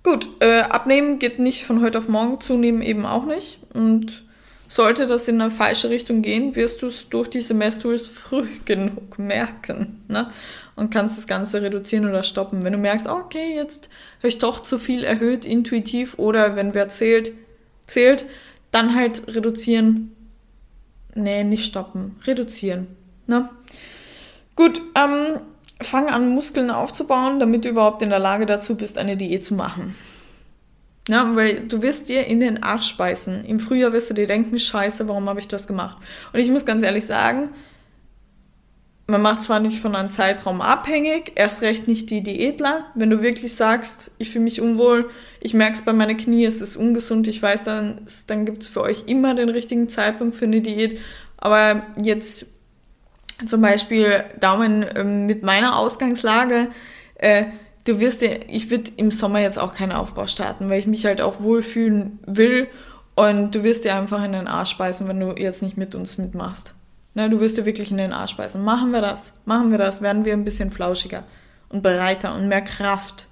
gut, äh, abnehmen geht nicht von heute auf morgen, zunehmen eben auch nicht. Und sollte das in eine falsche Richtung gehen, wirst du es durch diese Messtools früh *laughs* genug merken. Ne? Und kannst das Ganze reduzieren oder stoppen. Wenn du merkst, okay, jetzt höre ich doch zu viel erhöht, intuitiv oder wenn wer zählt, zählt, dann halt reduzieren. Nee, nicht stoppen. Reduzieren. Ne? Gut, ähm, fang an, Muskeln aufzubauen, damit du überhaupt in der Lage dazu bist, eine Diät zu machen. Ja, weil du wirst dir in den Arsch speisen. Im Frühjahr wirst du dir denken, scheiße, warum habe ich das gemacht? Und ich muss ganz ehrlich sagen, man macht zwar nicht von einem Zeitraum abhängig, erst recht nicht die Diätler. Wenn du wirklich sagst, ich fühle mich unwohl, ich merke es bei meinen Knie, es ist ungesund, ich weiß, dann, dann gibt es für euch immer den richtigen Zeitpunkt für eine Diät. Aber jetzt zum Beispiel Daumen ähm, mit meiner Ausgangslage, äh, du wirst dir, ich würde im Sommer jetzt auch keinen Aufbau starten, weil ich mich halt auch wohlfühlen will und du wirst dir einfach in den Arsch speisen, wenn du jetzt nicht mit uns mitmachst. Ne, du wirst dir wirklich in den Arsch speisen. Machen wir das, machen wir das, werden wir ein bisschen flauschiger und breiter und mehr Kraft.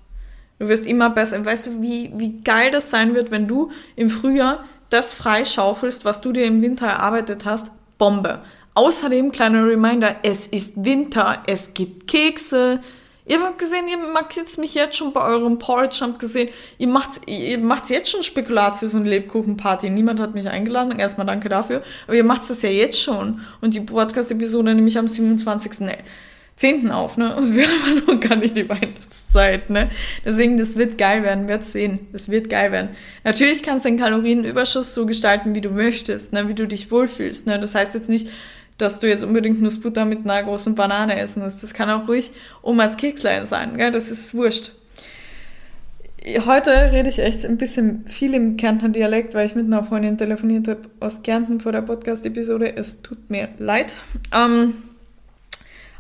Du wirst immer besser. Weißt du, wie, wie geil das sein wird, wenn du im Frühjahr das freischaufelst, was du dir im Winter erarbeitet hast? Bombe. Außerdem, kleiner Reminder, es ist Winter, es gibt Kekse, Ihr habt gesehen, ihr jetzt mich jetzt schon bei eurem Porridge, habt gesehen, ihr macht, ihr macht jetzt schon Spekulatius und Lebkuchenparty. Niemand hat mich eingeladen, erstmal danke dafür. Aber ihr macht das ja jetzt schon. Und die Podcast-Episode nehme ich am 27.10. auf, ne? Und wir *laughs* haben noch gar nicht die Weihnachtszeit, ne? Deswegen, das wird geil werden, werdet sehen. Das wird geil werden. Natürlich kannst du den Kalorienüberschuss so gestalten, wie du möchtest, ne? Wie du dich wohlfühlst, ne? Das heißt jetzt nicht, dass du jetzt unbedingt Nussbutter mit einer großen Banane essen musst. Das kann auch ruhig Omas Kekslein sein, gell? Das ist wurscht. Heute rede ich echt ein bisschen viel im Kärntner Dialekt, weil ich mit einer Freundin telefoniert habe aus Kärnten vor der Podcast-Episode. Es tut mir leid. Ähm,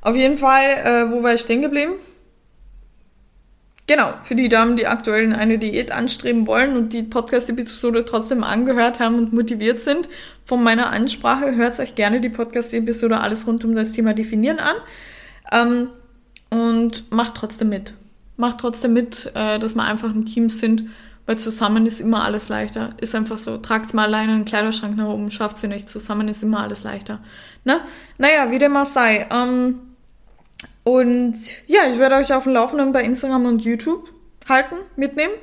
auf jeden Fall, äh, wo war ich stehen geblieben? Genau, für die Damen, die aktuell eine Diät anstreben wollen und die Podcast-Episode trotzdem angehört haben und motiviert sind von meiner Ansprache, hört euch gerne die Podcast-Episode alles rund um das Thema Definieren an ähm, und macht trotzdem mit. Macht trotzdem mit, äh, dass wir einfach ein Team sind, weil zusammen ist immer alles leichter. Ist einfach so. Tragt mal alleine einen Kleiderschrank nach oben, schafft sie nicht. Zusammen ist immer alles leichter. Ne? Naja, wie dem auch sei. Ähm, und ja, ich werde euch auf dem Laufenden bei Instagram und YouTube halten, mitnehmen.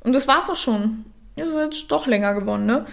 Und das war's auch schon. Ist jetzt doch länger geworden, ne?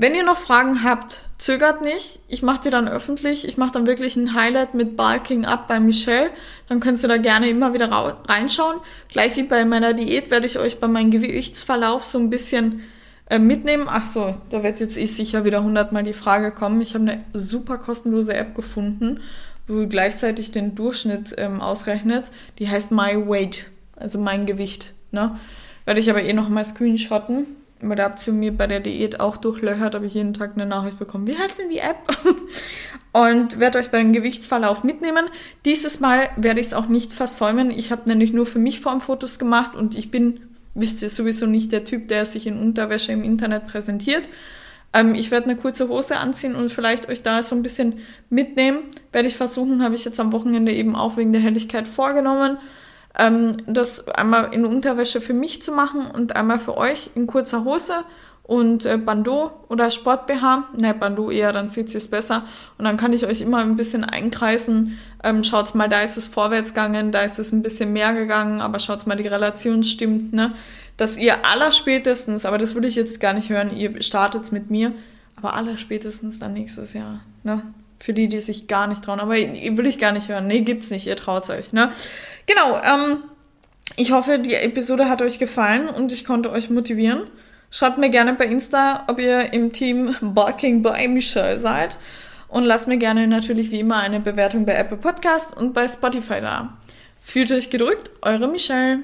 Wenn ihr noch Fragen habt, zögert nicht. Ich mache die dann öffentlich. Ich mache dann wirklich ein Highlight mit Bulking Up bei Michelle. Dann könnt ihr da gerne immer wieder reinschauen. Gleich wie bei meiner Diät werde ich euch bei meinem Gewichtsverlauf so ein bisschen äh, mitnehmen. Ach so, da wird jetzt eh sicher wieder hundertmal die Frage kommen. Ich habe eine super kostenlose App gefunden wo gleichzeitig den Durchschnitt ähm, ausrechnet. Die heißt My Weight, also mein Gewicht. Ne? Werde ich aber eh noch mal screenshotten, weil da habt ihr mir bei der Diät auch durchlöchert, habe ich jeden Tag eine Nachricht bekommen. Wie heißt denn die App? *laughs* Und werde euch bei dem Gewichtsverlauf mitnehmen. Dieses Mal werde ich es auch nicht versäumen. Ich habe nämlich nur für mich Formfotos gemacht und ich bin, wisst ihr, sowieso nicht der Typ, der sich in Unterwäsche im Internet präsentiert. Ähm, ich werde eine kurze Hose anziehen und vielleicht euch da so ein bisschen mitnehmen. Werde ich versuchen, habe ich jetzt am Wochenende eben auch wegen der Helligkeit vorgenommen, ähm, das einmal in Unterwäsche für mich zu machen und einmal für euch in kurzer Hose und äh, Bandeau oder Sport BH. Ne, Bandeau eher, dann sieht es besser. Und dann kann ich euch immer ein bisschen einkreisen. Ähm, schaut's mal, da ist es vorwärts gegangen, da ist es ein bisschen mehr gegangen, aber schaut's mal, die Relation stimmt, ne? Dass ihr allerspätestens, aber das will ich jetzt gar nicht hören, ihr startet mit mir, aber allerspätestens dann nächstes Jahr. Ne? Für die, die sich gar nicht trauen. Aber will ich gar nicht hören. Nee, gibt's nicht. Ihr traut euch. Ne? Genau. Ähm, ich hoffe, die Episode hat euch gefallen und ich konnte euch motivieren. Schreibt mir gerne bei Insta, ob ihr im Team Barking by Michelle seid. Und lasst mir gerne natürlich wie immer eine Bewertung bei Apple Podcast und bei Spotify da. Fühlt euch gedrückt, eure Michelle.